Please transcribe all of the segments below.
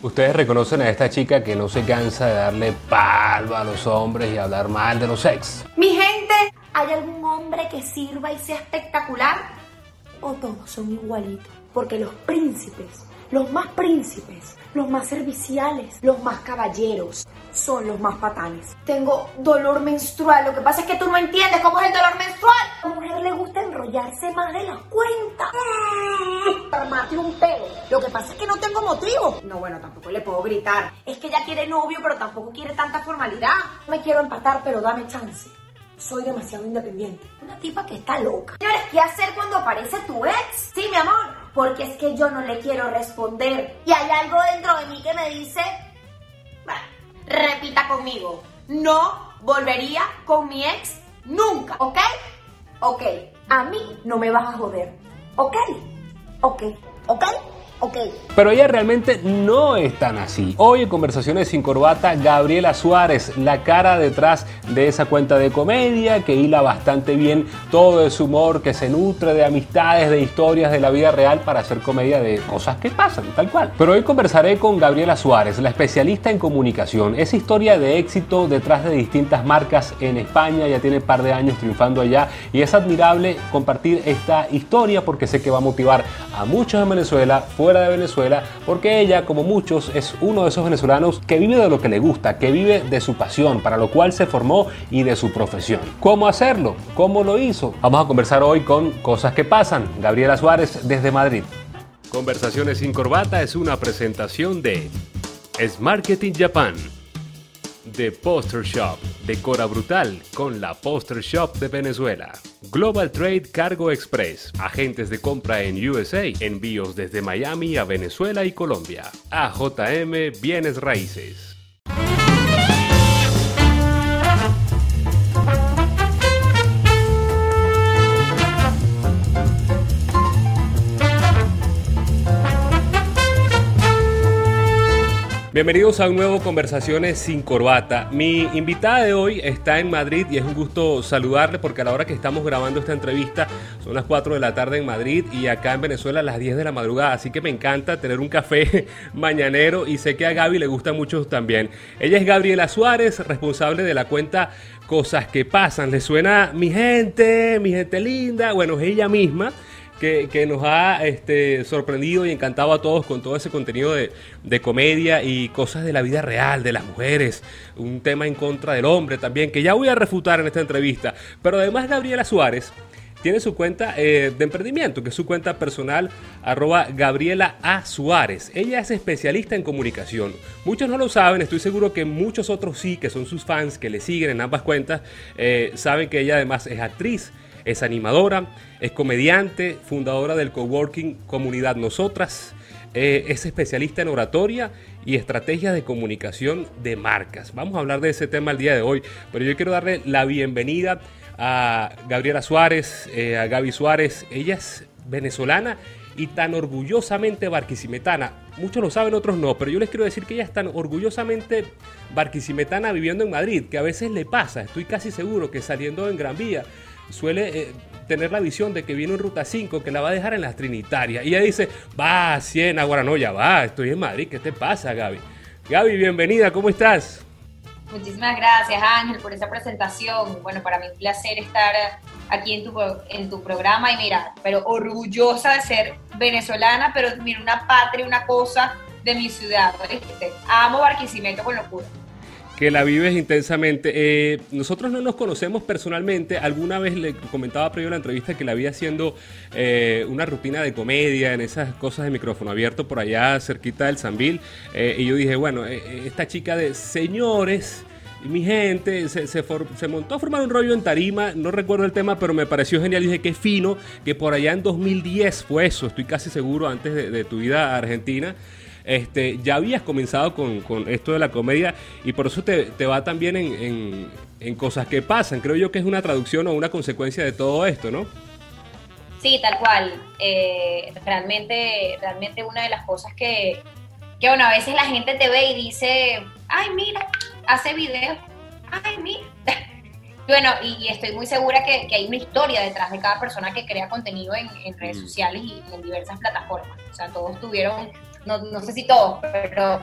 Ustedes reconocen a esta chica que no se cansa de darle palo a los hombres y hablar mal de los ex. Mi gente, ¿hay algún hombre que sirva y sea espectacular? ¿O todos son igualitos? Porque los príncipes, los más príncipes, los más serviciales, los más caballeros, son los más patanes. Tengo dolor menstrual, lo que pasa es que tú no entiendes cómo es el dolor menstrual. A la mujer le gusta enrollarse más de la cuenta. Armarte un pelo. Lo que pasa es que no tengo motivo. No, bueno, tampoco le puedo gritar. Es que ella quiere novio, pero tampoco quiere tanta formalidad. Me quiero empatar, pero dame chance. Soy demasiado independiente. Una tipa que está loca. Señores, ¿qué hacer cuando aparece tu ex? Sí, mi amor. Porque es que yo no le quiero responder. Y hay algo dentro de mí que me dice... Repita conmigo. No volvería con mi ex nunca, ¿ok? Ok. A mí no me vas a joder. ¿Ok? Ok. ¿Ok? Ok. Pero ella realmente no es tan así. Hoy en Conversaciones sin Corbata, Gabriela Suárez, la cara detrás de esa cuenta de comedia que hila bastante bien todo ese humor que se nutre de amistades, de historias de la vida real para hacer comedia de cosas que pasan, tal cual. Pero hoy conversaré con Gabriela Suárez, la especialista en comunicación. Esa historia de éxito detrás de distintas marcas en España, ya tiene un par de años triunfando allá y es admirable compartir esta historia porque sé que va a motivar a muchos en Venezuela de Venezuela, porque ella, como muchos, es uno de esos venezolanos que vive de lo que le gusta, que vive de su pasión, para lo cual se formó y de su profesión. ¿Cómo hacerlo? ¿Cómo lo hizo? Vamos a conversar hoy con Cosas que Pasan. Gabriela Suárez desde Madrid. Conversaciones sin corbata es una presentación de Es Marketing Japan The Poster Shop, decora brutal con la Poster Shop de Venezuela. Global Trade Cargo Express, agentes de compra en USA, envíos desde Miami a Venezuela y Colombia. AJM Bienes Raíces. Bienvenidos a un nuevo Conversaciones sin Corbata. Mi invitada de hoy está en Madrid y es un gusto saludarle porque a la hora que estamos grabando esta entrevista son las 4 de la tarde en Madrid y acá en Venezuela las 10 de la madrugada. Así que me encanta tener un café mañanero y sé que a Gaby le gusta mucho también. Ella es Gabriela Suárez, responsable de la cuenta Cosas que Pasan. ¿Le suena mi gente, mi gente linda? Bueno, es ella misma que, nos ha este, sorprendido y encantado a todos con todo ese contenido de, comedia y cosas de la vida real, de las mujeres, un tema en contra del hombre también, que ya voy a refutar en esta entrevista. Pero además Gabriela Suárez tiene su cuenta eh, de emprendimiento, que es su cuenta personal, arroba Gabriela A. Suárez. Ella es especialista en comunicación. Muchos no lo saben, estoy seguro que muchos otros sí, que son sus fans, que le siguen en ambas cuentas, eh, saben que ella además es actriz es animadora, es comediante, fundadora del coworking Comunidad Nosotras, eh, es especialista en oratoria y estrategias de comunicación de marcas. Vamos a hablar de ese tema el día de hoy, pero yo quiero darle la bienvenida a Gabriela Suárez, eh, a Gaby Suárez. Ella es venezolana y tan orgullosamente barquisimetana. Muchos lo saben, otros no, pero yo les quiero decir que ella es tan orgullosamente barquisimetana viviendo en Madrid, que a veces le pasa, estoy casi seguro que saliendo en Gran Vía suele eh, tener la visión de que viene en Ruta 5, que la va a dejar en las Trinitarias. Y ella dice, va, 100, ahora no, ya va, estoy en Madrid, ¿qué te pasa, Gaby? Gaby, bienvenida, ¿cómo estás? Muchísimas gracias, Ángel, por esa presentación. Bueno, para mí es un placer estar aquí en tu, en tu programa y mira, pero orgullosa de ser venezolana, pero mira, una patria, una cosa de mi ciudad. Amo Barquisimeto con locura que la vives intensamente. Eh, nosotros no nos conocemos personalmente. Alguna vez le comentaba previo a la entrevista que la vi haciendo eh, una rutina de comedia en esas cosas de micrófono abierto por allá cerquita del Sambil. Eh, y yo dije, bueno, esta chica de señores mi gente se, se, montó a formar un rollo en tarima, no recuerdo el tema, pero me pareció genial. Dije, qué fino, que por allá en 2010 fue eso, estoy casi seguro, antes de, de tu vida a Argentina. Este, ya habías comenzado con, esto de la comedia y por eso te, va también en, cosas que pasan. Creo yo que es una traducción o una consecuencia de todo esto, ¿no? Sí, tal cual. Eh, realmente, realmente una de las cosas que, que, bueno, a veces la gente te ve y dice, ay, mira, hace videos, ay, mira. bueno, y, estoy muy segura que, hay una historia detrás de cada persona que crea contenido en, redes mm. sociales y en diversas plataformas. O sea, todos tuvieron no, no sé si todos, pero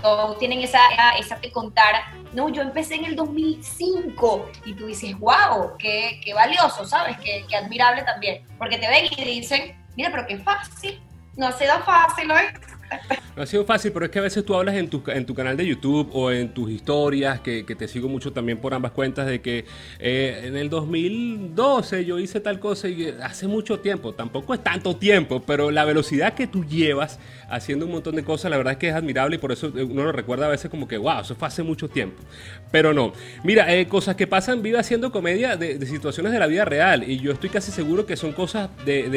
todos tienen esa, esa de contar, no, yo empecé en el 2005 y tú dices, wow, qué, qué valioso, ¿sabes? Qué, qué admirable también, porque te ven y dicen, mira, pero qué fácil, no ha sido fácil hoy. No ha sido fácil, pero es que a veces tú hablas en tu, en tu canal de YouTube o en tus historias, que, te sigo mucho también por ambas cuentas, de que eh, en el 2012 yo hice tal cosa y hace mucho tiempo, tampoco es tanto tiempo, pero la velocidad que tú llevas haciendo un montón de cosas, la verdad es que es admirable y por eso uno lo recuerda a veces como que, wow, eso fue hace mucho tiempo. Pero no. Mira, eh, cosas que pasan, vive haciendo comedia de, situaciones de la vida real y yo estoy casi seguro que son cosas de,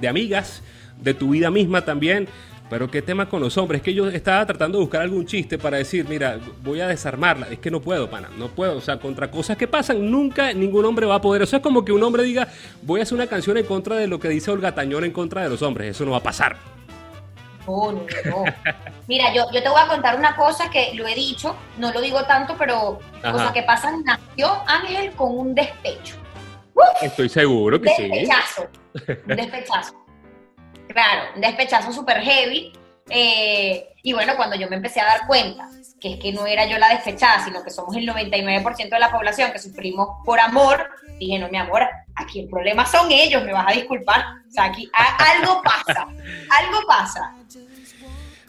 de amigas, de tu vida misma también. Pero qué tema con los hombres. Es que yo estaba tratando de buscar algún chiste para decir, mira, voy a desarmarla. Es que no puedo, pana, no puedo. O sea, contra cosas que pasan, nunca ningún hombre va a poder. O sea, es como que un hombre diga, voy a hacer una canción en contra de lo que dice Olga Tañón en contra de los hombres. Eso no va a pasar. Oh, no, no. Mira, yo, yo te voy a contar una cosa que lo he dicho, no lo digo tanto, pero cosas que pasan, nació Ángel con un despecho. Estoy seguro que sí. Despechazo. Un despechazo. Claro, un despechazo súper heavy. Eh, y bueno, cuando yo me empecé a dar cuenta que es que no era yo la despechada, sino que somos el 99% de la población que sufrimos por amor, dije, no, mi amor, aquí el problema son ellos, me vas a disculpar. O sea, aquí algo pasa, algo pasa.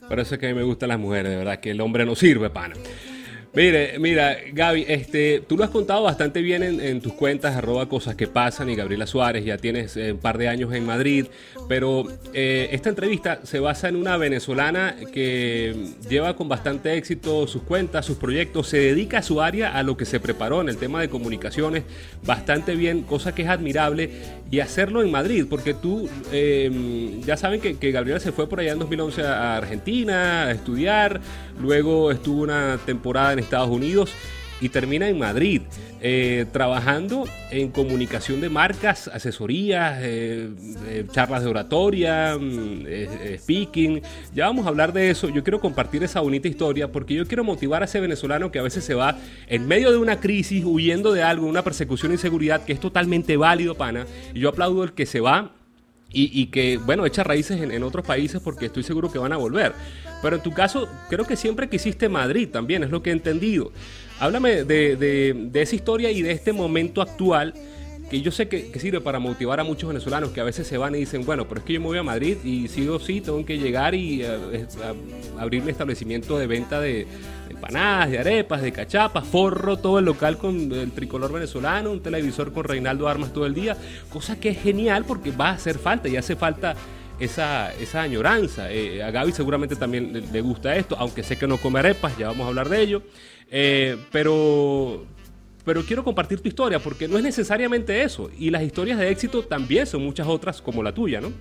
Por eso es que a mí me gustan las mujeres, de verdad, que el hombre no sirve, pana. Mire, mira, Gaby, este, tú lo has contado bastante bien en, tus cuentas, arroba cosas que pasan, y Gabriela Suárez, ya tienes eh, un par de años en Madrid, pero eh, esta entrevista se basa en una venezolana que lleva con bastante éxito sus cuentas, sus proyectos, se dedica a su área, a lo que se preparó en el tema de comunicaciones, bastante bien, cosa que es admirable, y hacerlo en Madrid, porque tú, em, ya saben que, que Gabriela se fue por allá en 2011 a Argentina a estudiar, luego estuvo una temporada en Estados Unidos y termina en Madrid, eh, trabajando en comunicación de marcas, asesorías, eh, eh, charlas de oratoria, mm, speaking. Ya vamos a hablar de eso. Yo quiero compartir esa bonita historia porque yo quiero motivar a ese venezolano que a veces se va en medio de una crisis, huyendo de algo, una persecución e inseguridad, que es totalmente válido, pana. Y yo aplaudo el que se va y, que, bueno, echa raíces en, otros países porque estoy seguro que van a volver. Pero en tu caso, creo que siempre quisiste Madrid también, es lo que he entendido. Háblame de, esa historia y de este momento actual que yo sé que, sirve para motivar a muchos venezolanos que a veces se van y dicen, bueno, pero es que yo me voy a Madrid y sí o sí tengo que llegar y eh, abrir mi establecimiento de venta de empanadas, de arepas, de cachapas, forro todo el local con el tricolor venezolano, un televisor con Reinaldo Armas todo el día, cosa que es genial porque va a hacer falta y hace falta esa, esa añoranza. Eh, a Gaby seguramente también le, gusta esto, aunque sé que no come arepas, ya vamos a hablar de ello. Eh, pero, pero quiero compartir tu historia porque no es necesariamente eso. Y las historias de éxito también son muchas otras como la tuya, ¿no?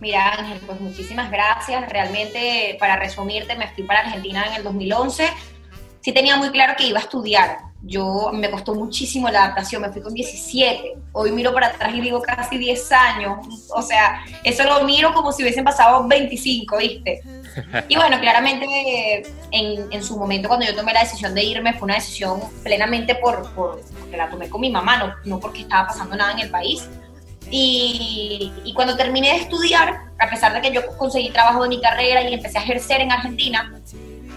Mira Ángel, pues muchísimas gracias. Realmente, para resumirte, me fui para Argentina en el 2011. Sí tenía muy claro que iba a estudiar yo me costó muchísimo la adaptación, me fui con 17, hoy miro para atrás y digo casi 10 años, o sea, eso lo miro como si hubiesen pasado 25, ¿viste? Y bueno, claramente en, en su momento cuando yo tomé la decisión de irme fue una decisión plenamente por, por porque la tomé con mi mamá, no, no porque estaba pasando nada en el país. Y, y, cuando terminé de estudiar, a pesar de que yo conseguí trabajo de mi carrera y empecé a ejercer en Argentina,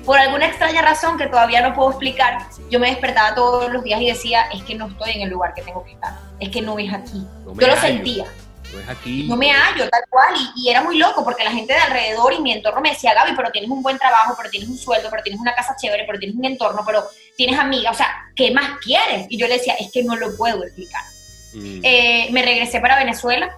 por alguna extraña razón que todavía no puedo explicar, yo me despertaba todos los días y decía, es que no estoy en el lugar que tengo que estar, es que no es aquí. yo lo sentía. No es aquí. No me hallo, tal cual. Y, era muy loco porque la gente de alrededor y mi entorno me decía, Gaby, pero tienes un buen trabajo, pero tienes un sueldo, pero tienes una casa chévere, pero tienes un entorno, pero tienes amigas, o sea, ¿qué más quieres? Y yo le decía, es que no lo puedo explicar. Mm. Eh, me regresé para Venezuela.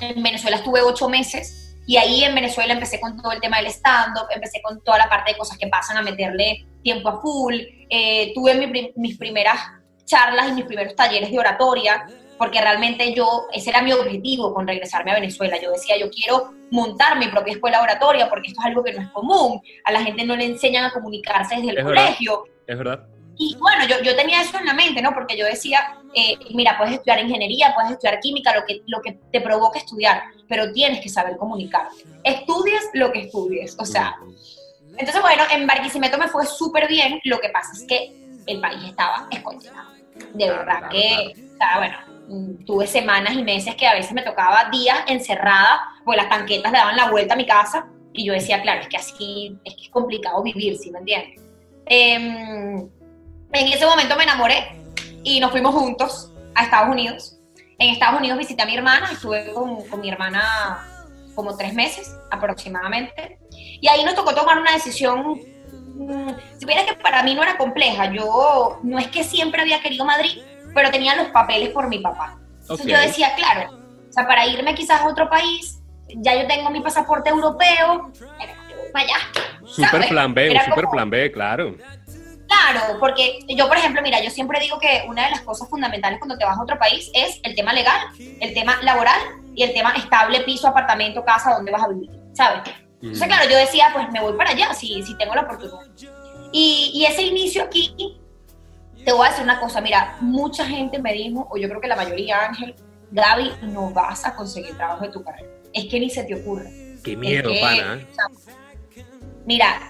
En Venezuela estuve ocho meses y ahí en Venezuela empecé con todo el tema del stand-up, empecé con toda la parte de cosas que pasan a meterle tiempo a full. Eh, tuve mis primeras charlas y mis primeros talleres de oratoria, porque realmente yo, ese era mi objetivo con regresarme a Venezuela. Yo decía, yo quiero montar mi propia escuela oratoria, porque esto es algo que no es común. A la gente no le enseñan a comunicarse desde el colegio. es verdad. Y bueno, yo, yo tenía eso en la mente, ¿no? Porque yo decía, eh, mira, puedes estudiar ingeniería, puedes estudiar química, lo que, lo que te provoque estudiar, pero tienes que saber comunicarte. Estudies lo que estudies, o sea. Entonces, bueno, en Barquisimeto me fue súper bien, lo que pasa es que el país estaba escondido. De verdad que, o sea, bueno, tuve semanas y meses que a veces me tocaba días encerrada, pues las tanquetas le daban la vuelta a mi casa Y yo decía, claro, es que así es que es complicado vivir, ¿sí me entiendes? Em, en ese momento me enamoré y nos fuimos juntos a Estados Unidos. En Estados Unidos visité a mi hermana, estuve con, con mi hermana como tres meses aproximadamente. Y ahí nos tocó tomar una decisión, mm, si hubiera que para mí no era compleja, yo no es que siempre había querido Madrid, pero tenía los papeles por mi papá. Entonces yo decía, claro, o sea, para irme quizás a otro país, ya yo tengo mi pasaporte europeo, vaya. Super plan B, super plan B, claro. Claro, porque yo, por ejemplo, mira, yo siempre digo que una de las cosas fundamentales cuando te vas a otro país es el tema legal, el tema laboral y el tema estable, piso, apartamento, casa, donde vas a vivir, ¿sabes? Entonces, claro, yo decía, pues me voy para allá si, si tengo la oportunidad. Y, y ese inicio aquí, te voy a decir una cosa, mira, mucha gente me dijo, o yo creo que la mayoría, Ángel, Gaby, no vas a conseguir trabajo de tu carrera. Es que ni se te ocurre. Qué miedo, pana. ¿eh? mira,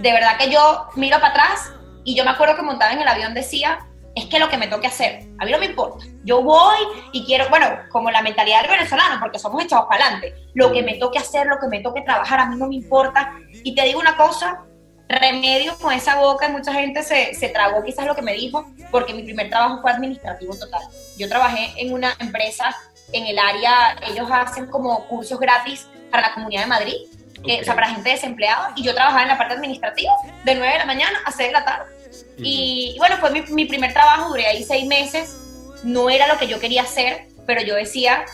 de verdad que yo miro para atrás y yo me acuerdo que montaba en el avión decía, es que lo que me toque hacer, a mí no me importa. Yo voy y quiero, bueno, como la mentalidad del venezolano, porque somos echados para adelante, lo que me toque hacer, lo que me toque trabajar, a mí no me importa. Y te digo una cosa, remedio con esa boca, mucha gente se, se tragó quizás lo que me dijo, porque mi primer trabajo fue administrativo total. Yo trabajé en una empresa en el área, ellos hacen como cursos gratis para la Comunidad de Madrid, o sea, para gente desempleada, y yo trabajaba en la parte administrativa, de 9 de la mañana a 6 de la tarde. y, bueno, fue mi, mi, primer trabajo, duré ahí seis meses, no era lo que yo quería hacer, pero yo decía,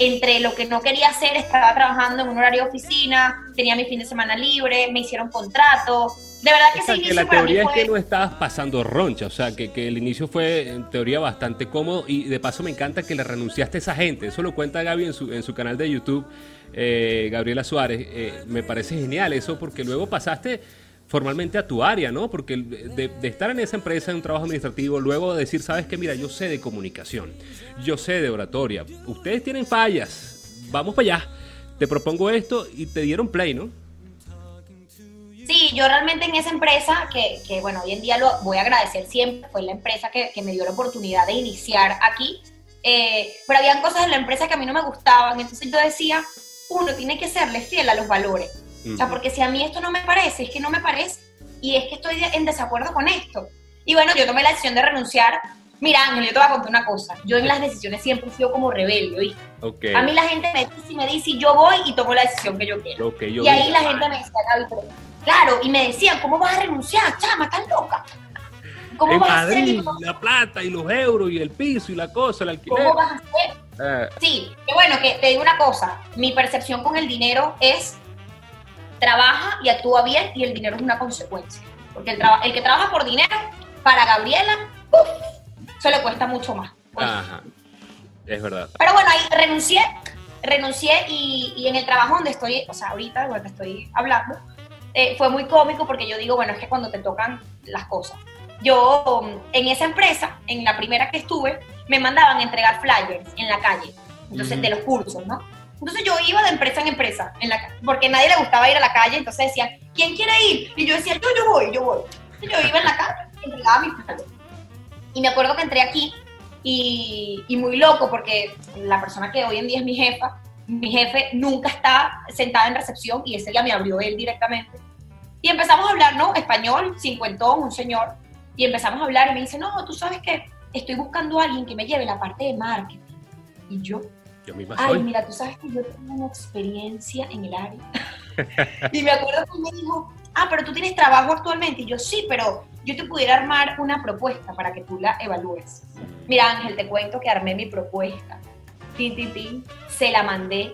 entre lo que no quería hacer, estaba trabajando en un horario de oficina, tenía mi fin de semana libre, me hicieron contrato, de verdad que, o sea, que la teoría es que no estabas pasando roncha, o sea, que, que, el inicio fue en teoría bastante cómodo y de paso me encanta que le renunciaste a esa gente, eso lo cuenta Gaby en su, en su canal de YouTube, eh, Gabriela Suárez, eh, me parece genial eso porque luego pasaste formalmente a tu área, ¿no? Porque de, de, estar en esa empresa, en un trabajo administrativo, luego de decir, sabes que mira, yo sé de comunicación, yo sé de oratoria, ustedes tienen fallas, vamos para allá, te propongo esto y te dieron play, ¿no? Sí, yo realmente en esa empresa, que, bueno, hoy en día lo voy a agradecer siempre, fue la empresa que, me dio la oportunidad de iniciar aquí, eh, pero habían cosas en la empresa que a mí no me gustaban, entonces yo decía, uno tiene que serle fiel a los valores. O sea, porque si a mí esto no me parece, es que no me parece, y es que estoy en desacuerdo con esto. Y bueno, yo tomé la decisión de renunciar. Mira, Ángel, yo te voy a contar una cosa. Yo en las decisiones siempre he sido como rebelde, ¿viste? Okay. A mí la gente me dice y me dice, yo voy y tomo la decisión que yo quiero. Okay, yo y ahí la gente me decía, Gaby, Claro, y me decían, ¿cómo vas a renunciar, chama? ¿Estás loca? ¿Cómo en vas Madrid, a hacer? la plata y los euros y el piso y la cosa, el alquiler. ¿Cómo vas a hacer? Eh. Sí, que bueno, que te digo una cosa, mi percepción con el dinero es trabaja y actúa bien y el dinero es una consecuencia. Porque el, el que trabaja por dinero, para Gabriela, uf, se le cuesta mucho más. Ajá, es verdad. Pero bueno, ahí renuncié, renuncié y, y en el trabajo donde estoy, o sea, ahorita donde estoy hablando, eh, fue muy cómico porque yo digo, bueno, es que cuando te tocan las cosas. Yo en esa empresa, en la primera que estuve, me mandaban a entregar flyers en la calle, entonces mm. de los cursos, ¿no? Entonces yo iba de empresa en empresa, en la, porque nadie le gustaba ir a la calle, entonces decían, ¿quién quiere ir? Y yo decía, yo, yo voy, yo voy. Entonces yo iba en la calle y entregaba mis flyers. Y me acuerdo que entré aquí y, y muy loco porque la persona que hoy en día es mi jefa, mi jefe nunca está sentada en recepción y ese día me abrió él directamente. Y empezamos a hablar, ¿no? Español, cincuentón, un señor. Y empezamos a hablar y me dice, no, tú sabes que estoy buscando a alguien que me lleve la parte de marketing. Y yo, yo misma ay, soy. mira, tú sabes que yo tengo una experiencia en el área. y me acuerdo que me dijo, ah, pero tú tienes trabajo actualmente. Y yo, sí, pero yo te pudiera armar una propuesta para que tú la evalúes. Mira, Ángel, te cuento que armé mi propuesta. Tin, tin, tin, se la mandé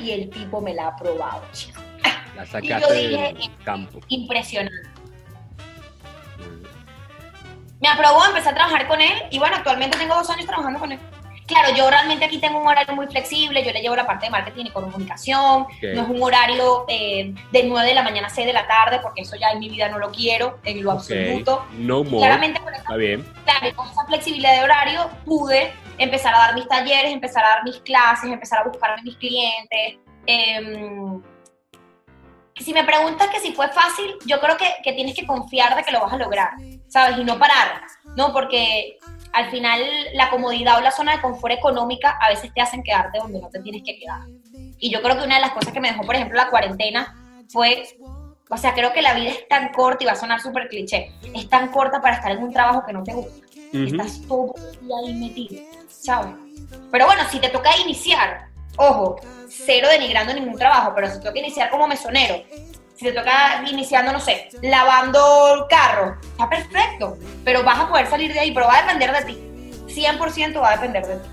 y el tipo me la ha aprobado, chico. La sacaste y yo dije, del campo. Impresionante. Me aprobó, empecé a trabajar con él y bueno, actualmente tengo dos años trabajando con él. Claro, yo realmente aquí tengo un horario muy flexible, yo le llevo la parte de marketing y comunicación, okay. no es un horario eh, de 9 de la mañana a 6 de la tarde, porque eso ya en mi vida no lo quiero, en lo okay. absoluto. No more. Claramente con esa, Está bien. Claro, con esa flexibilidad de horario pude empezar a dar mis talleres, empezar a dar mis clases, empezar a buscar a mis clientes. Eh, si me preguntas que si fue fácil, yo creo que, que, tienes que confiar de que lo vas a lograr, ¿sabes? Y no parar, ¿no? Porque al final la comodidad o la zona de confort económica a veces te hacen quedarte donde no te tienes que quedar. Y yo creo que una de las cosas que me dejó, por ejemplo, la cuarentena fue, o sea, creo que la vida es tan corta y va a sonar súper cliché, es tan corta para estar en un trabajo que no te gusta. Estás todo el día ahí metido, ¿sabes? Pero bueno, si te toca iniciar, ojo, cero denigrando ningún trabajo, pero si te toca iniciar como mesonero, si te toca iniciando, no sé, lavando el carro, está perfecto, pero vas a poder salir de ahí, pero va a depender de ti. 100% va a depender de ti.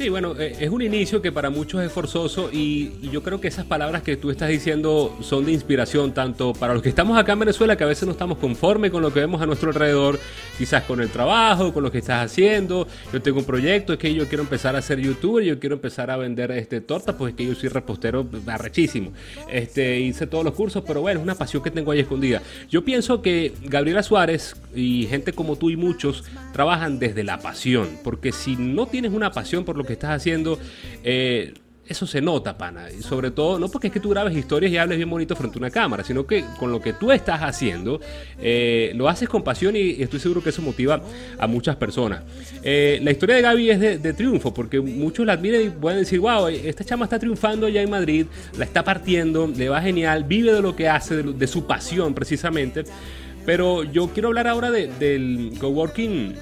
Sí, bueno, eh, es un inicio que para muchos es forzoso y, yo creo que esas palabras que tú estás diciendo son de inspiración tanto para los que estamos acá en Venezuela, que a veces no estamos conformes con lo que vemos a nuestro alrededor, quizás con el trabajo, con lo que estás haciendo. Yo tengo un proyecto, es que yo quiero empezar a ser youtuber, yo quiero empezar a vender este torta, pues es que yo soy repostero arrechísimo. Este, hice todos los cursos, pero bueno, es una pasión que tengo ahí escondida. Yo pienso que Gabriela Suárez y gente como tú y muchos trabajan desde la pasión, porque si no tienes una pasión por lo que estás haciendo, eh, eso se nota, pana. Y sobre todo, no porque es que tú grabes historias y hables bien bonito frente a una cámara, sino que con lo que tú estás haciendo, eh, lo haces con pasión y, estoy seguro que eso motiva a muchas personas. Eh, la historia de Gaby es de, triunfo, porque muchos la admiran y pueden decir, wow, esta chama está triunfando allá en Madrid, la está partiendo, le va genial, vive de lo que hace, de, su pasión precisamente. Pero yo quiero hablar ahora del coworking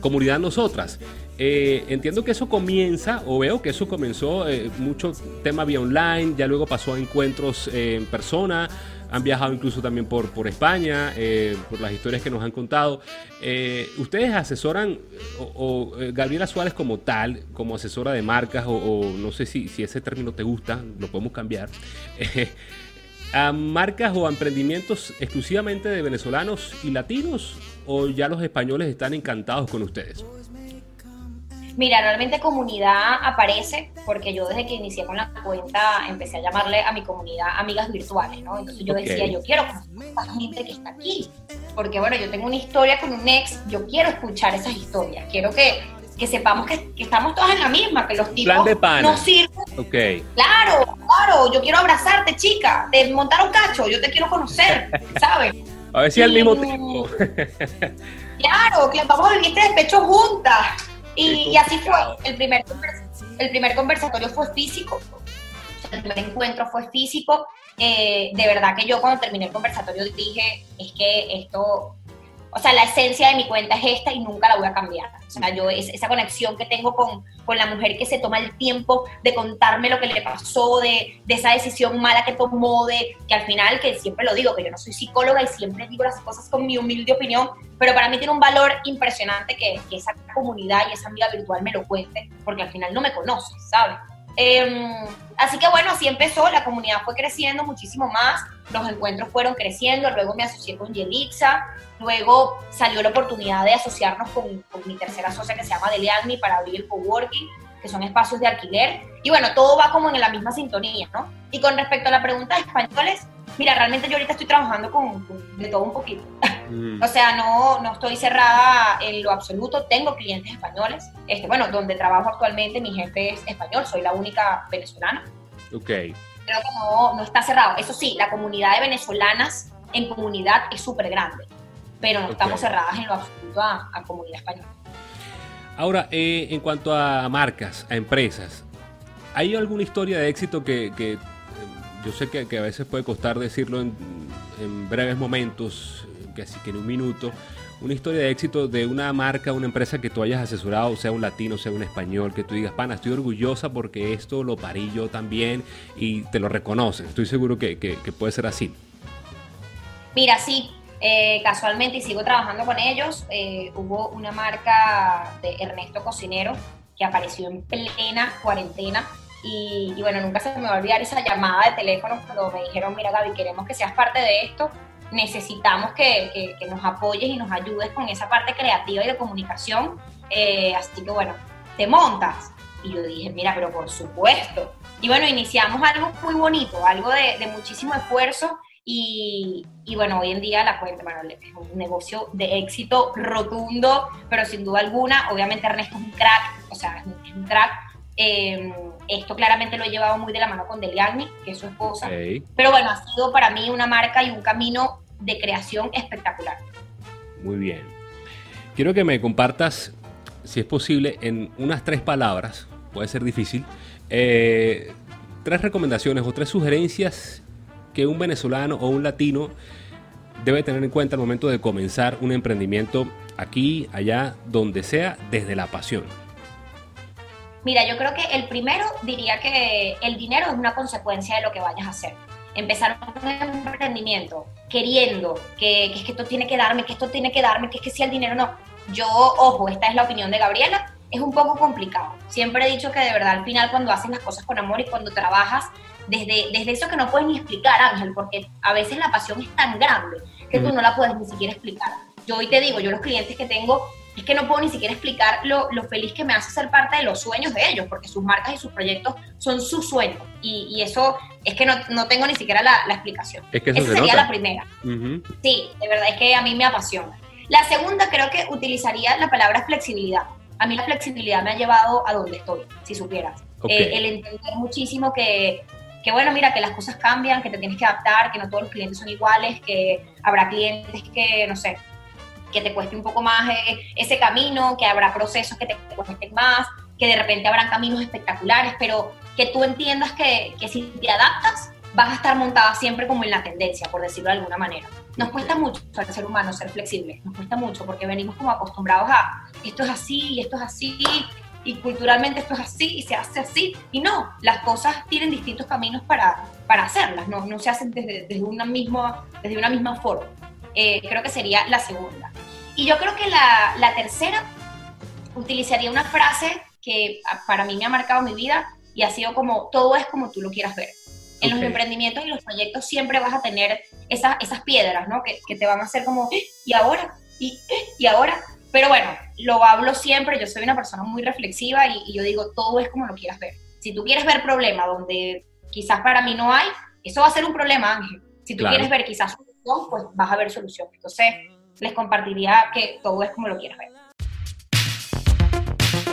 comunidad nosotras. Eh, entiendo que eso comienza, o veo que eso comenzó eh, mucho tema vía online, ya luego pasó a encuentros eh, en persona, han viajado incluso también por, por España, por las historias que nos han contado. ¿Ustedes asesoran, o, Gabriela Suárez como tal, como asesora de marcas, o, no sé si, si, ese término te gusta, lo podemos cambiar, a marcas o emprendimientos exclusivamente de venezolanos y latinos, o ya los españoles están encantados con ustedes? Mira, realmente comunidad aparece porque yo desde que inicié con la cuenta empecé a llamarle a mi comunidad amigas virtuales, ¿no? Entonces yo decía, yo quiero conocer a la gente que está aquí, porque bueno, yo tengo una historia con un ex, yo quiero escuchar esas historias, quiero que, que sepamos que, estamos todas en la misma, que los tipos no sirven. Okay. Claro, claro, yo quiero abrazarte, chica, de montar un cacho, yo te quiero conocer, ¿sabes? A ver si al mismo tiempo. claro, que vamos a vivir este despecho juntas. Y, así fue. El primer, el primer conversatorio fue físico. El primer encuentro fue físico. Eh, de verdad que yo cuando terminé el conversatorio dije, es que esto o sea, la esencia de mi cuenta es esta y nunca la voy a cambiar. O sea, yo es, esa conexión que tengo con, con, la mujer que se toma el tiempo de contarme lo que le pasó, de, de, esa decisión mala que tomó, de que al final, que siempre lo digo, que yo no soy psicóloga y siempre digo las cosas con mi humilde opinión, pero para mí tiene un valor impresionante que, que esa comunidad y esa amiga virtual me lo cuente, porque al final no me conoce, ¿sabes? Em, así que bueno, así empezó, la comunidad fue creciendo muchísimo más, los encuentros fueron creciendo, luego me asocié con Yelixa, luego salió la oportunidad de asociarnos con, mi tercera socia que se llama Delealmi para abrir el coworking, que son espacios de alquiler, y bueno, todo va como en la misma sintonía, ¿no? Y con respecto a la pregunta de españoles, mira, realmente yo ahorita estoy trabajando con, de todo un poquito. Mm. o sea, no, no estoy cerrada en lo absoluto. Tengo clientes españoles. Este, bueno, donde trabajo actualmente mi jefe es español. Soy la única venezolana. Ok. Creo que no, no está cerrado. Eso sí, la comunidad de venezolanas en comunidad es súper grande. Pero no estamos cerradas en lo absoluto a, comunidad española. Ahora, eh, en cuanto a marcas, a empresas, ¿hay alguna historia de éxito que, que yo sé que, a veces puede costar decirlo en, breves momentos, así que en un minuto, una historia de éxito de una marca, una empresa que tú hayas asesorado, sea un latino, sea un español, que tú digas, pana, estoy orgullosa porque esto lo parí yo también y te lo reconocen. Estoy seguro que, puede ser así. Mira, sí, eh, casualmente y sigo trabajando con ellos. Eh, hubo una marca de Ernesto Cocinero que apareció en plena cuarentena y, bueno, nunca se me va a olvidar esa llamada de teléfono cuando me dijeron, mira Gaby, queremos que seas parte de esto, necesitamos que, que, nos apoyes y nos ayudes con esa parte creativa y de comunicación. Eh, así que bueno, te montas. Y yo dije, mira, pero por supuesto. Y bueno, iniciamos algo muy bonito, algo de, de muchísimo esfuerzo. Y, y, bueno, hoy en día la cuenta, bueno, es un negocio de éxito rotundo, pero sin duda alguna, obviamente Ernesto es un crack, o sea, es un crack Em, esto claramente lo he llevado muy de la mano con Deliagni, que es su esposa. Pero bueno, ha sido para mí una marca y un camino de creación espectacular. Muy bien. Quiero que me compartas, si es posible, en unas tres palabras, puede ser difícil, eh, tres recomendaciones o tres sugerencias que un venezolano o un latino debe tener en cuenta al momento de comenzar un emprendimiento aquí, allá, donde sea, desde la pasión? Mira, yo creo que el primero diría que el dinero es una consecuencia de lo que vayas a hacer. Empezar un emprendimiento queriendo que, que es que esto tiene que darme, que esto tiene que darme, que es que si el dinero no. Yo, ojo, esta es la opinión de Gabriela, es un poco complicado. Siempre he dicho que de verdad al final cuando haces las cosas con amor y cuando trabajas desde, desde eso que no puedes ni explicar, Ángel, porque a veces la pasión es tan grande que tú no la puedes ni siquiera explicar. Yo hoy te digo, yo los clientes que tengo es que no puedo ni siquiera explicar lo, lo, feliz que me hace ser parte de los sueños de ellos, porque sus marcas y sus proyectos son sus sueños. Y, y eso es que no, no, tengo ni siquiera la, la explicación. Es que eso Esa se sería nota. la primera. Sí, de verdad es que a mí me apasiona. La segunda creo que utilizaría la palabra flexibilidad. A mí la flexibilidad me ha llevado a donde estoy, si supieras. Eh, el entender muchísimo que, que, bueno, mira, que las cosas cambian, que te tienes que adaptar, que no todos los clientes son iguales, que habrá clientes que, no sé, que te cueste un poco más eh, ese camino, que habrá procesos que te cuesten más, que de repente habrán caminos espectaculares, pero que tú entiendas que, que si te adaptas, vas a estar montada siempre como en la tendencia, por decirlo de alguna manera. Nos cuesta mucho al ser humano ser flexible, nos cuesta mucho porque venimos como acostumbrados a esto es así y esto es así y culturalmente esto es así y se hace así y no, las cosas tienen distintos caminos para, para hacerlas, no, no se hacen desde, desde, una misma, desde una misma forma. Eh, creo que sería la segunda. Y yo creo que la, la tercera utilizaría una frase que para mí me ha marcado mi vida y ha sido como todo es como tú lo quieras ver. En los emprendimientos y los proyectos siempre vas a tener esas, esas piedras, ¿no? Que, que te van a hacer como, "Eh, ¿y ahora? ¿Y, ¿Y ahora? Pero bueno, lo hablo siempre, yo soy una persona muy reflexiva y, y yo digo, todo es como lo quieras ver. Si tú quieres ver problema donde quizás para mí no hay, eso va a ser un problema, Ángel. Si tú Claro. quieres ver quizás solución, pues vas a ver solución. Entonces, les compartiría que todo es como lo quieras ver.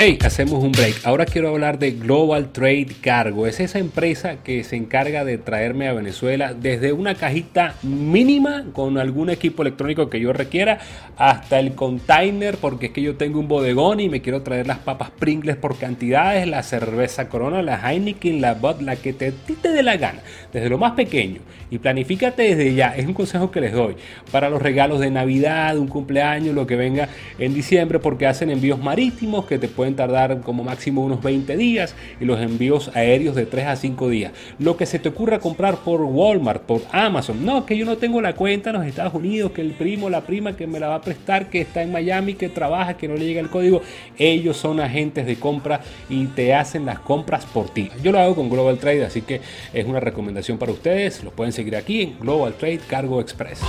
Hey, hacemos un break. Ahora quiero hablar de Global Trade Cargo. Es esa empresa que se encarga de traerme a Venezuela desde una cajita mínima con algún equipo electrónico que yo requiera hasta el container porque es que yo tengo un bodegón y me quiero traer las papas Pringles por cantidades, la cerveza Corona, la Heineken, la Bud, la que te, te dé la gana. Desde lo más pequeño. Y planifícate desde ya. Es un consejo que les doy para los regalos de Navidad, un cumpleaños, lo que venga en diciembre porque hacen envíos marítimos que te pueden tardar como máximo unos 20 días y los envíos aéreos de 3 a 5 días. Lo que se te ocurra comprar por Walmart, por Amazon, no, que yo no tengo la cuenta en los Estados Unidos, que el primo, la prima que me la va a prestar, que está en Miami, que trabaja, que no le llega el código, ellos son agentes de compra y te hacen las compras por ti. Yo lo hago con Global Trade, así que es una recomendación para ustedes. Los pueden seguir aquí en Global Trade Cargo Express.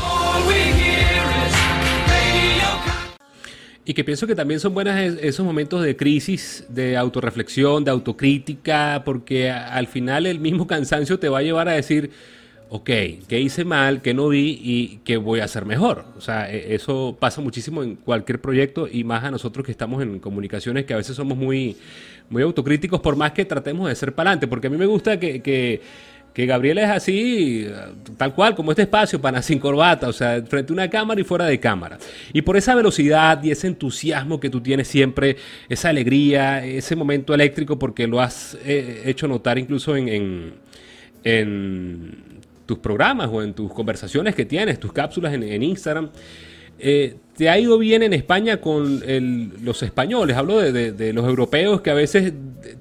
Y que pienso que también son buenas es- esos momentos de crisis, de autorreflexión, de autocrítica, porque al final el mismo cansancio te va a llevar a decir, ok, ¿qué hice mal? ¿Qué no vi? ¿Y qué voy a hacer mejor? O sea, e- eso pasa muchísimo en cualquier proyecto y más a nosotros que estamos en comunicaciones que a veces somos muy, muy autocríticos por más que tratemos de ser para adelante, porque a mí me gusta que que Gabriela es así, tal cual, como este espacio, pana sin corbata, o sea, frente a una cámara y fuera de cámara. Y por esa velocidad y ese entusiasmo que tú tienes siempre, esa alegría, ese momento eléctrico, porque lo has eh, hecho notar incluso en, en, tus programas o en tus conversaciones que tienes, tus cápsulas en Instagram. Eh, ¿Te ha ido bien en España con el- los españoles? Hablo de, los europeos que a veces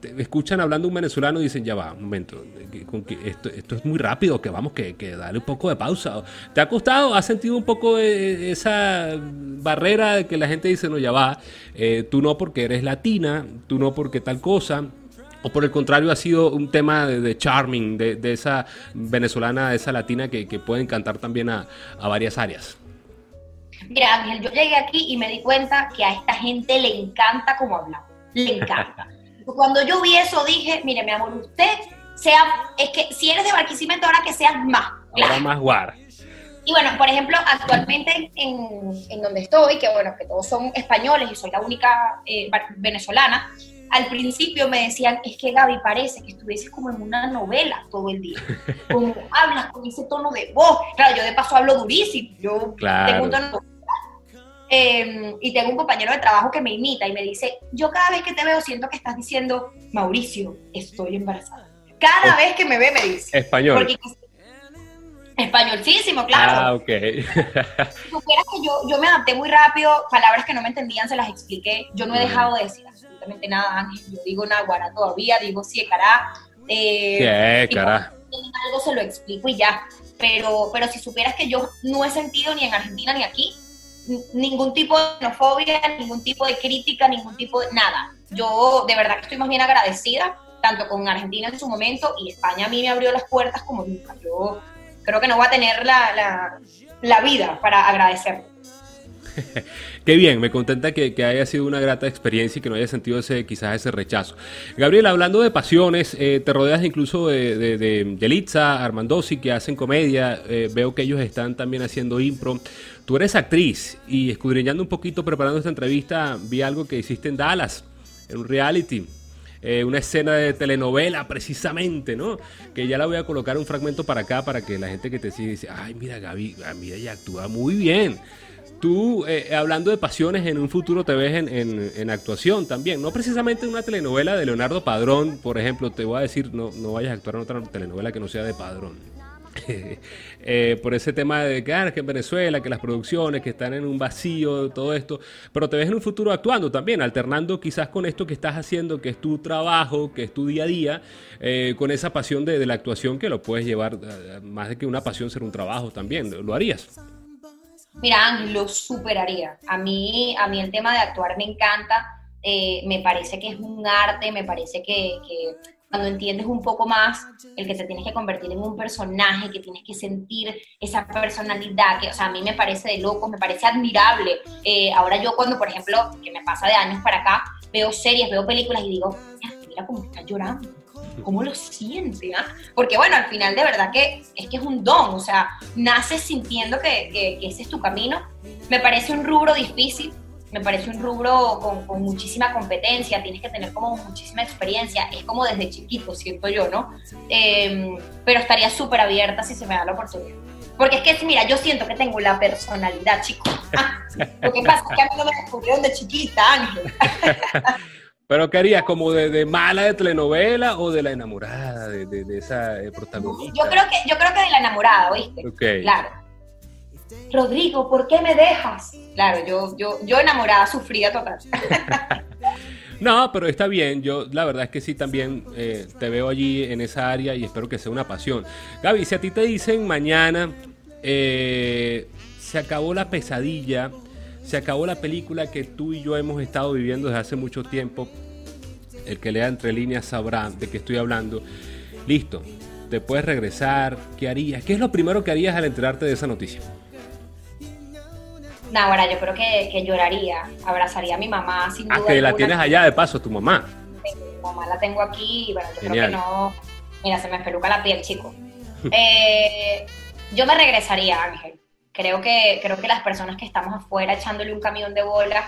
te- escuchan hablando un venezolano y dicen, ya va, un momento, esto, esto es muy rápido, que vamos, que, que dale un poco de pausa. ¿Te ha costado? ¿Has sentido un poco de esa barrera de que la gente dice, no, ya va, eh, tú no porque eres latina, tú no porque tal cosa? ¿O por el contrario ha sido un tema de, charming, de, de esa venezolana, de esa latina que, puede encantar también a varias áreas? Mira, Ángel, yo llegué aquí y me di cuenta que a esta gente le encanta cómo hablamos. Le encanta. Cuando yo vi eso dije, mire, mi amor, usted sea, es que si eres de Barquisimeto, ahora que seas más. Ahora más guar. Y bueno, por ejemplo, actualmente en, en donde estoy, que bueno, que todos son españoles y soy la única eh, venezolana, al principio me decían, es que Gaby parece que estuvieses como en una novela todo el día. Como hablas con ese tono de voz. Claro, yo de paso hablo durísimo. Yo Claro. tengo un tono eh, y tengo un compañero de trabajo que me imita y me dice, yo cada vez que te veo siento que estás diciendo, Mauricio, estoy embarazada. Cada vez que me ve me dice. Español. Porque Españolísimo, claro. Ah, ok. si supieras que yo, yo me adapté muy rápido, palabras que no me entendían se las expliqué. Yo no he dejado de decir absolutamente nada, Ángel. Yo digo naguará todavía, digo sí, cará. Eh, ¿Qué, cará? Algo se lo explico y ya. Pero, pero si supieras que yo no he sentido ni en Argentina ni aquí ningún tipo de xenofobia, ningún tipo de crítica, ningún tipo de nada. Yo de verdad que estoy más bien agradecida, tanto con Argentina en su momento y España a mí me abrió las puertas como nunca. Yo creo que no voy a tener la, la, la vida para agradecerlo. Qué bien, me contenta que, haya sido una grata experiencia y que no haya sentido ese quizás ese rechazo. Gabriel, hablando de pasiones, eh, te rodeas incluso de, de, de Yelitza, Armandosi, que hacen comedia, eh, veo que ellos están también haciendo impro. Tú eres actriz y escudriñando un poquito, preparando esta entrevista, vi algo que hiciste en Dallas, en un reality. Eh, una escena de telenovela precisamente, ¿no? Que ya la voy a colocar un fragmento para acá para que la gente que te sigue dice, ay, mira Gaby, ah, mira, ella actúa muy bien. Tú, eh, hablando de pasiones, en un futuro te ves en, actuación también. No precisamente en una telenovela de Leonardo Padrón, por ejemplo. Te voy a decir, no, no vayas a actuar en otra telenovela que no sea de Padrón. Eh, por ese tema de que, ah, que en Venezuela, que las producciones, que están en un vacío, todo esto. Pero te ves en un futuro actuando también, alternando quizás con esto que estás haciendo, que es tu trabajo, que es tu día a día, eh, con esa pasión de, de, la actuación que lo puedes llevar, más de que una pasión ser un trabajo también. ¿Lo harías? Mira, lo superaría. A mí, a mí el tema de actuar me encanta. Eh, me parece que es un arte, me parece que, cuando entiendes un poco más el que te tienes que convertir en un personaje, que tienes que sentir esa personalidad, que, o sea, a mí me parece de loco, me parece admirable. Eh, ahora yo cuando, por ejemplo, que me pasa de años para acá, veo series, veo películas y digo, mira cómo está llorando cómo lo siente, ¿ah? Porque bueno, al final de verdad que es que es un don, o sea, naces sintiendo que, ese es tu camino. Me parece un rubro difícil, me parece un rubro con, muchísima competencia, tienes que tener como muchísima experiencia, es como desde chiquito, siento yo, ¿no? Em, pero estaría súper abierta si se me da la oportunidad. Porque es que, mira, yo siento que tengo la personalidad, chicos. Lo que pasa es que a mí no me descubrieron de chiquita, Ángel. Pero ¿qué harías? ¿Como de, mala de telenovela o de la enamorada de, esa eh, protagonista? Yo creo, que, yo creo que de la enamorada, ¿oíste? Ok. Claro. Rodrigo, ¿por qué me dejas? Claro, yo, yo, yo enamorada, sufrida total. No, pero está bien. Yo la verdad es que sí también eh, te veo allí en esa área y espero que sea una pasión. Gaby, si a ti te dicen mañana eh, se acabó la pesadilla se acabó la película que tú y yo hemos estado viviendo desde hace mucho tiempo. El que lea entre líneas sabrá de qué estoy hablando. Listo, te puedes regresar. ¿Qué harías? ¿Qué es lo primero que harías al enterarte de esa noticia? No, ahora yo creo que, lloraría, abrazaría a mi mamá sin ah, duda. Ah, que la tienes allá de paso, tu mamá. mi mamá la tengo aquí y bueno, yo creo que no. Mira, se me espeluca la piel, chico. Eh, yo me regresaría, Ángel creo que, creo que las personas que estamos afuera echándole un camión de bola,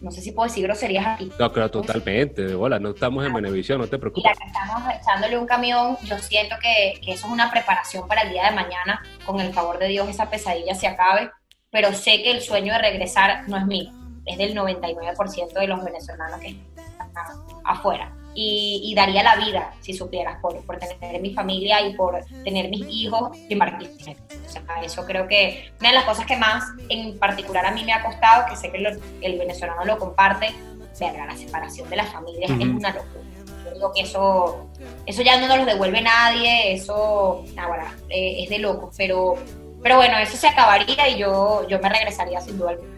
no sé si puedo decir groserías aquí. No, creo totalmente, de bola, no estamos en Benevisión, no te preocupes. Y que estamos echándole un camión, yo siento que, que eso es una preparación para el día de mañana, con el favor de Dios esa pesadilla se acabe, pero sé que el sueño de regresar no es mío, es del 99% de los venezolanos que están afuera y, daría la vida, si supieras, por, por, tener mi familia y por tener mis hijos sin Barquisimeto. O sea, eso creo que una de las cosas que más en particular a mí me ha costado, que sé que el venezolano lo comparte, verga, la separación de las familias es una locura. Yo digo que eso, eso ya no nos lo devuelve nadie, eso, ahora, eh, es de locos, pero, pero bueno, eso se acabaría y yo, yo me regresaría sin duda alguna.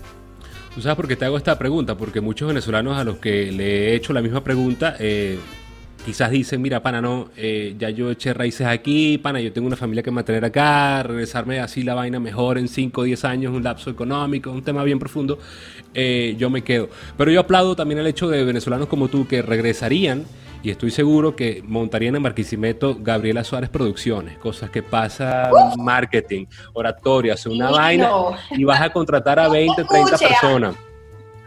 ¿Tú sabes por qué te hago esta pregunta? Porque muchos venezolanos a los que le he hecho la misma pregunta, eh, quizás dicen, mira, pana, no, eh, ya yo eché raíces aquí, pana, yo tengo una familia que mantener acá, regresarme así la vaina mejor en 5 o 10 años, un lapso económico, un tema bien profundo, eh, yo me quedo. Pero yo aplaudo también el hecho de venezolanos como tú que regresarían y estoy seguro que montarían en Barquisimeto Gabriela Suárez Producciones, cosas que pasa marketing, oratoria, hace una vaina y vas a contratar a 20, 30 personas.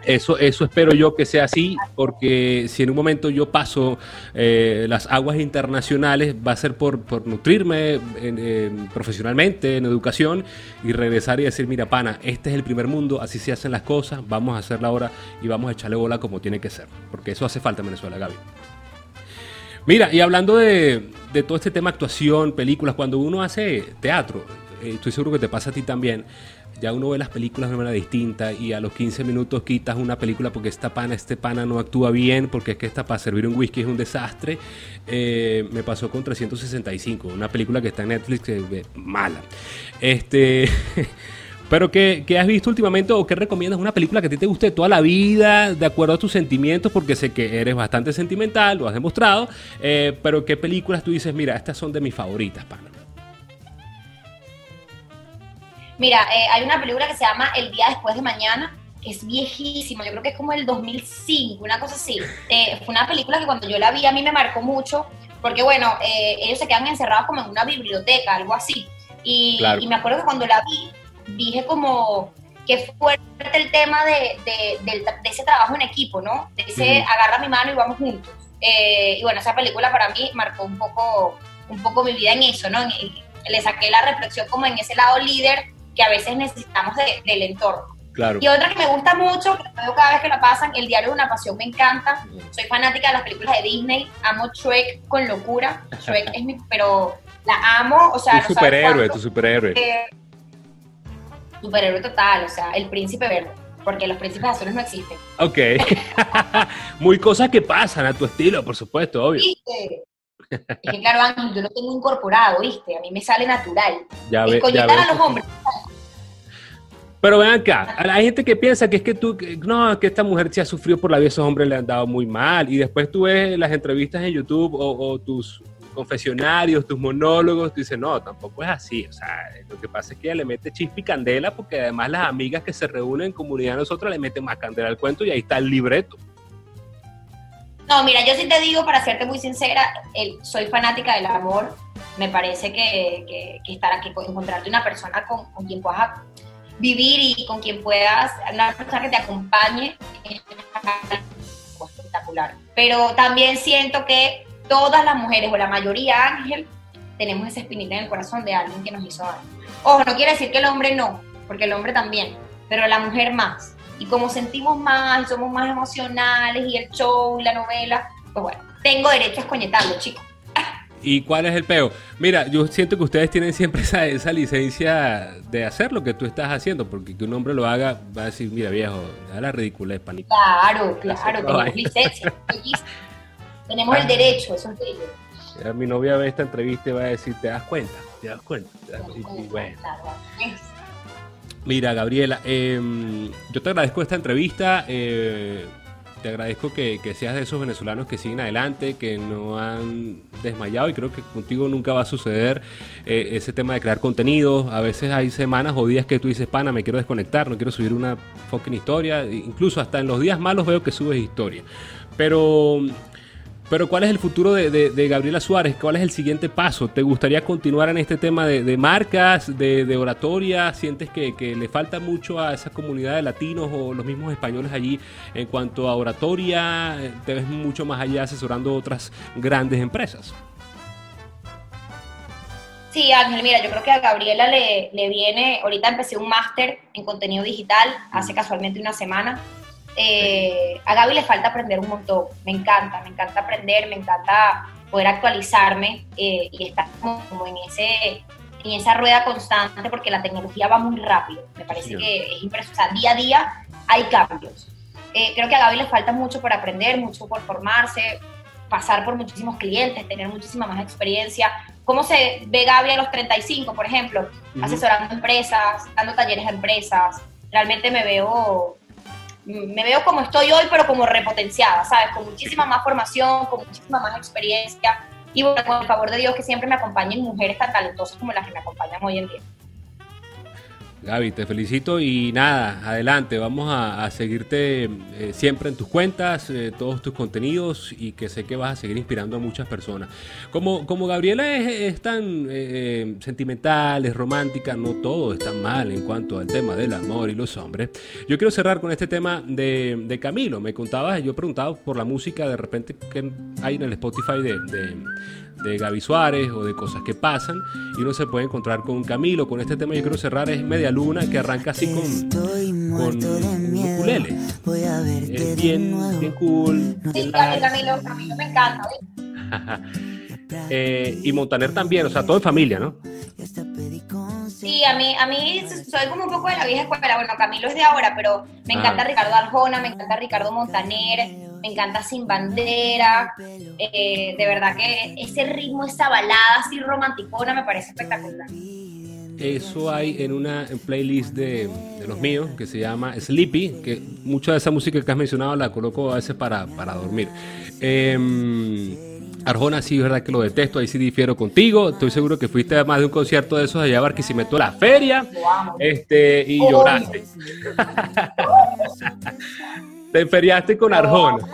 Eso, eso espero yo que sea así, porque si en un momento yo paso eh, las aguas internacionales, va a ser por, por nutrirme profesionalmente, en educación, y regresar y decir, mira, pana, este es el primer mundo, así se hacen las cosas, vamos a hacerla ahora y vamos a echarle bola como tiene que ser, porque eso hace falta en Venezuela, Gaby. Mira, y hablando de, todo este tema actuación, películas, cuando uno hace teatro, eh, estoy seguro que te pasa a ti también, ya uno ve las películas de manera distinta y a los 15 minutos quitas una película porque esta pana, este pana no actúa bien, porque es que esta para servir un whisky es un desastre. Eh, me pasó con 365, una película que está en Netflix que es mala. Este... Pero ¿qué, has visto últimamente o qué recomiendas? Una película que a ti te guste toda la vida, de acuerdo a tus sentimientos, porque sé que eres bastante sentimental, lo has demostrado. Eh, pero ¿qué películas tú dices, mira, estas son de mis favoritas, pana? Mira, eh, hay una película que se llama El día después de mañana, que es viejísima, yo creo que es como el 2005, una cosa así. Eh, fue una película que cuando yo la vi a mí me marcó mucho, porque bueno, ellos se quedan encerrados como en una biblioteca, algo así. Y, y me acuerdo que cuando la vi, dije como que fuerte el tema de, ese trabajo en equipo, ¿no? De ese agarra mi mano y vamos juntos. Eh, y bueno, esa película para mí marcó un poco, un poco mi vida en eso, ¿no? le saqué la reflexión como en ese lado líder que a veces necesitamos del entorno. Claro. Y otra que me gusta mucho, que veo cada vez que la pasan, El diario de una pasión me encanta. Soy fanática de las películas de Disney, amo Shrek con locura. Shrek es mi, pero la amo, o sea, tu superhéroe, tu superhéroe. Eh, superhéroe total, o sea, el príncipe verde, porque los príncipes azules no existen. Ok. Muy cosas que pasan a tu estilo, por supuesto, obvio. ¿Viste? Es que claro, Ángel, yo lo tengo incorporado, ¿viste? A mí me sale natural. Ya ve, ya a los hombres. Pero ven acá, hay gente que piensa que es que tú, no, que esta mujer ha sufrido por la vida, esos hombres le han dado muy mal. Y después tú ves las entrevistas en YouTube o, o tus confesionarios, tus monólogos, tú dices, no, tampoco es así. O sea, lo que pasa es que le mete chispa y candela porque además las amigas que se reúnen en comunidad nosotros le meten más candela al cuento y ahí está el libreto. No, mira, yo sí te digo, para serte muy sincera, soy fanática del amor. Me parece que, estar aquí, encontrarte una persona con, con, quien puedas vivir y con quien puedas, una persona que te acompañe, es espectacular. Pero también siento que todas las mujeres o la mayoría, Ángel, tenemos esa espinita en el corazón de alguien que nos hizo algo. Ojo, no quiere decir que el hombre no, porque el hombre también, pero la mujer más. Y como sentimos más y somos más emocionales y el show y la novela, pues bueno, tengo derecho a escoñetarlo, chicos. ¿Y cuál es el peo? Mira, yo siento que ustedes tienen siempre esa, esa licencia de hacer lo que tú estás haciendo, porque que un hombre lo haga va a decir, mira viejo, da la ridícula, panita. Claro, claro, tenemos licencia. Tenemos el derecho, eso es bello. mi novia ve esta entrevista y va a decir, ¿te das cuenta? ¿Te das cuenta? Mira, Gabriela, em, yo te agradezco esta entrevista. Eh, te agradezco que, seas de esos venezolanos que siguen adelante, que no han desmayado y creo que contigo nunca va a suceder eh, ese tema de crear contenido. A veces hay semanas o días que tú dices, pana, me quiero desconectar, no quiero subir una fucking historia. Incluso hasta en los días malos veo que subes historia. Pero pero ¿cuál es el futuro de, Gabriela Suárez? ¿Cuál es el siguiente paso? ¿Te gustaría continuar en este tema de, marcas, de, oratoria? ¿Sientes que, le falta mucho a esa comunidad de latinos o los mismos españoles allí en cuanto a oratoria? ¿Te ves mucho más allá asesorando otras grandes empresas? Sí, Ángel, mira, yo creo que a Gabriela le, le viene, ahorita empecé un máster en contenido digital, hace casualmente una semana, eh, a Gaby le falta aprender un montón. Me encanta, me encanta aprender, me encanta poder actualizarme eh, y estar como, en, ese, en esa rueda constante porque la tecnología va muy rápido. Me parece que es impresionante. día a día hay cambios. Eh, creo que a Gaby le falta mucho por aprender, mucho por formarse, pasar por muchísimos clientes, tener muchísima más experiencia. ¿Cómo se ve Gaby a los 35, por ejemplo? Asesorando empresas, dando talleres a empresas. Realmente me veo me veo como estoy hoy, pero como repotenciada, ¿sabes? Con muchísima más formación, con muchísima más experiencia y bueno, con el favor de Dios que siempre me acompañen mujeres tan talentosas como las que me acompañan hoy en día. Gaby, te felicito y nada, adelante, vamos a, seguirte eh, siempre en tus cuentas, eh, todos tus contenidos y que sé que vas a seguir inspirando a muchas personas. Como, como Gabriela es, tan eh, sentimental, es romántica, no todo está mal en cuanto al tema del amor y los hombres. Yo quiero cerrar con este tema de, Camilo. Me contabas, yo preguntaba por la música de repente que hay en el Spotify de de Gaby Suárez o de cosas que pasan y uno se puede encontrar con Camilo. Con este tema yo quiero cerrar es Media Luna que arranca así con, con ukulele. Es bien, bien cool. Sí, Camilo, Camilo me encanta. eh, y Montaner también, o sea, todo en familia, ¿no? Sí, a mí, a mí soy como un poco de la vieja escuela. Bueno, Camilo es de ahora, pero me encanta Ricardo Arjona, me encanta Ricardo Montaner, me encanta Sin Bandera. Eh, de verdad que ese ritmo, esa balada así romanticona me parece espectacular. Eso hay en una playlist de, los míos que se llama Sleepy, que mucha de esa música que has mencionado la coloco a veces para, para dormir. Em, Arjona sí es verdad que lo detesto, ahí sí difiero contigo. Estoy seguro que fuiste a más de un concierto de esos allá a Barquisimeto la feria este, y lloraste. Te enferiaste con Arjona.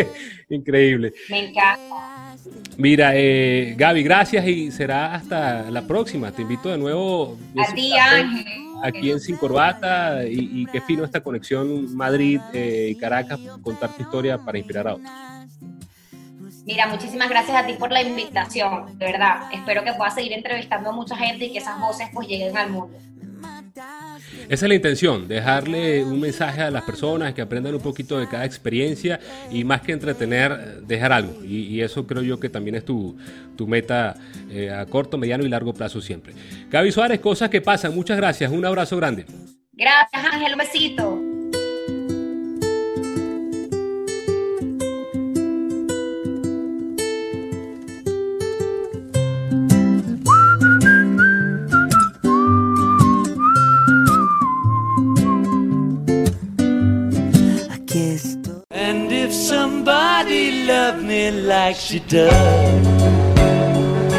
Increíble. Me encanta. Mira, eh, Gaby, gracias y será hasta la próxima. Te invito de nuevo. A ti, Ángel. Aquí en Sin Corbata y, qué fino esta conexión Madrid eh, y Caracas, contar tu historia para inspirar a otros. Mira, muchísimas gracias a ti por la invitación, de verdad. Espero que puedas seguir entrevistando a mucha gente y que esas voces pues lleguen al mundo. Esa es la intención, dejarle un mensaje a las personas que aprendan un poquito de cada experiencia y más que entretener, dejar algo. Y, eso creo yo que también es tu, meta eh, a corto, mediano y largo plazo siempre. Gaby Suárez, cosas que pasan. Muchas gracias. Un abrazo grande. Gracias Ángel, un besito.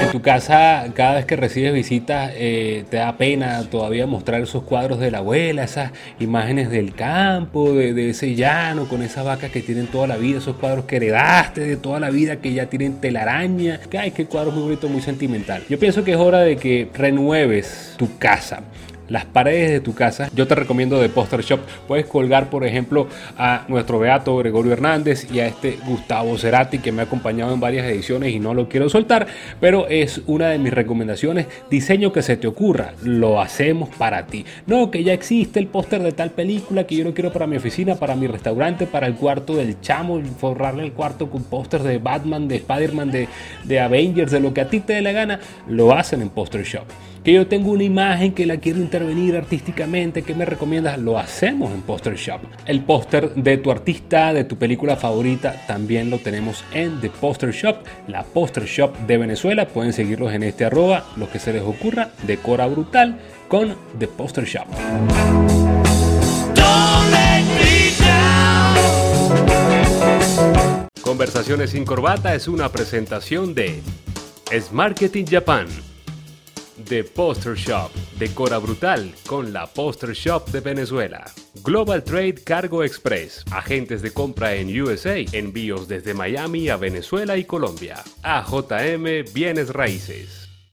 En tu casa, cada vez que recibes visitas, eh, te da pena todavía mostrar esos cuadros de la abuela, esas imágenes del campo, de, ese llano, con esas vacas que tienen toda la vida, esos cuadros que heredaste de toda la vida, que ya tienen telaraña. Ay, qué cuadro muy bonito, muy sentimental. Yo pienso que es hora de que renueves tu casa las paredes de tu casa, yo te recomiendo de Poster Shop. Puedes colgar, por ejemplo, a nuestro Beato Gregorio Hernández y a este Gustavo Cerati que me ha acompañado en varias ediciones y no lo quiero soltar, pero es una de mis recomendaciones. Diseño que se te ocurra, lo hacemos para ti. No, que ya existe el póster de tal película que yo lo quiero para mi oficina, para mi restaurante, para el cuarto del chamo, forrarle el cuarto con pósters de Batman, de Spider-Man, de, de Avengers, de lo que a ti te dé la gana, lo hacen en Poster Shop que yo tengo una imagen que la quiero intervenir artísticamente, ¿qué me recomiendas? Lo hacemos en Poster Shop. El póster de tu artista, de tu película favorita, también lo tenemos en The Poster Shop, la Poster Shop de Venezuela. Pueden seguirlos en este arroba, lo que se les ocurra, decora brutal con The Poster Shop. Conversaciones sin corbata es una presentación de Es Marketing Japan The Poster Shop. Decora brutal con la Poster Shop de Venezuela. Global Trade Cargo Express. Agentes de compra en USA. Envíos desde Miami a Venezuela y Colombia. AJM Bienes Raíces.